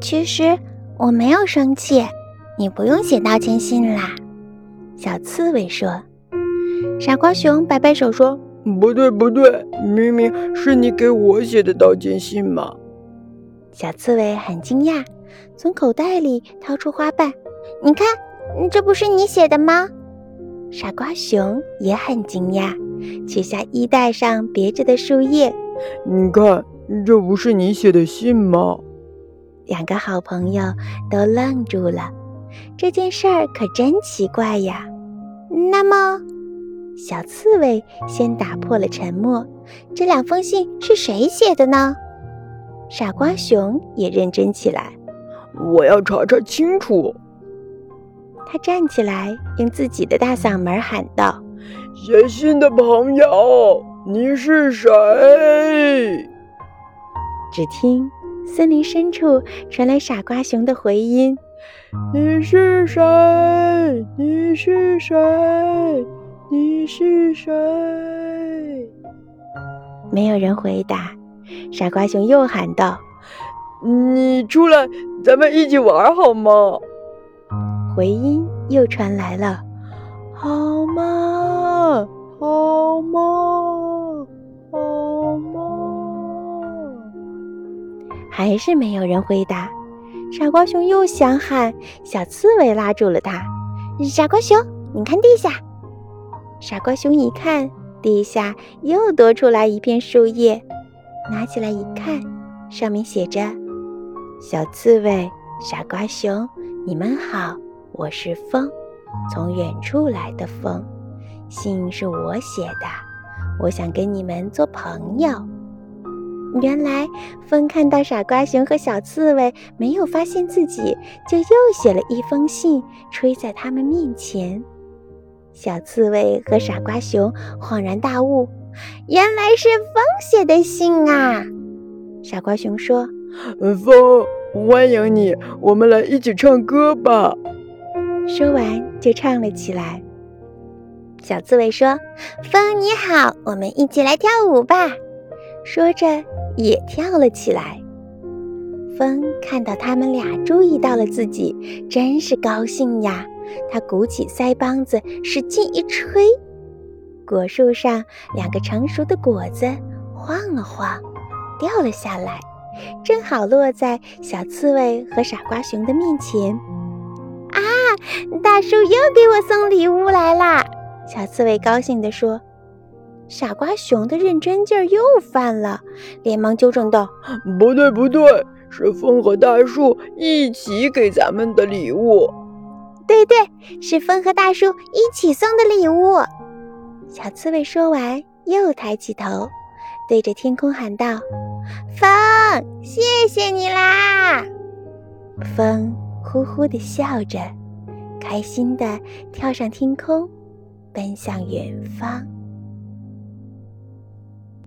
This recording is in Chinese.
其实我没有生气，你不用写道歉信啦。”小刺猬说。傻瓜熊摆摆手说：“不对，不对，明明是你给我写的道歉信嘛。”小刺猬很惊讶，从口袋里掏出花瓣：“你看，这不是你写的吗？”傻瓜熊也很惊讶，取下衣袋上别着的树叶：“你看，这不是你写的信吗？”两个好朋友都愣住了，这件事儿可真奇怪呀。那么，小刺猬先打破了沉默：“这两封信是谁写的呢？”傻瓜熊也认真起来：“我要查查清楚。”他站起来，用自己的大嗓门喊道：“写信的朋友，你是谁？”只听森林深处传来傻瓜熊的回音：“你是谁？你是谁？你是谁？”没有人回答。傻瓜熊又喊道：“你出来，咱们一起玩好吗？”回音又传来了：“好吗？还是没有人回答。傻瓜熊又想喊，小刺猬拉住了他：“傻瓜熊，你看地下。”傻瓜熊一看，地下又多出来一片树叶，拿起来一看，上面写着：“小刺猬，傻瓜熊，你们好。”我是风，从远处来的风。信是我写的，我想跟你们做朋友。原来风看到傻瓜熊和小刺猬没有发现自己，就又写了一封信，吹在他们面前。小刺猬和傻瓜熊恍然大悟，原来是风写的信啊！傻瓜熊说：“风，欢迎你，我们来一起唱歌吧。”说完，就唱了起来。小刺猬说：“风你好，我们一起来跳舞吧。”说着也跳了起来。风看到他们俩注意到了自己，真是高兴呀！他鼓起腮帮子，使劲一吹，果树上两个成熟的果子晃了晃，掉了下来，正好落在小刺猬和傻瓜熊的面前。啊！大树又给我送礼物来啦！小刺猬高兴地说。傻瓜熊的认真劲儿又犯了，连忙纠正道：“不对，不对，是风和大树一起给咱们的礼物。”“对对，是风和大树一起送的礼物。”小刺猬说完，又抬起头，对着天空喊道：“风，谢谢你啦！”风。呼呼地笑着，开心地跳上天空，奔向远方。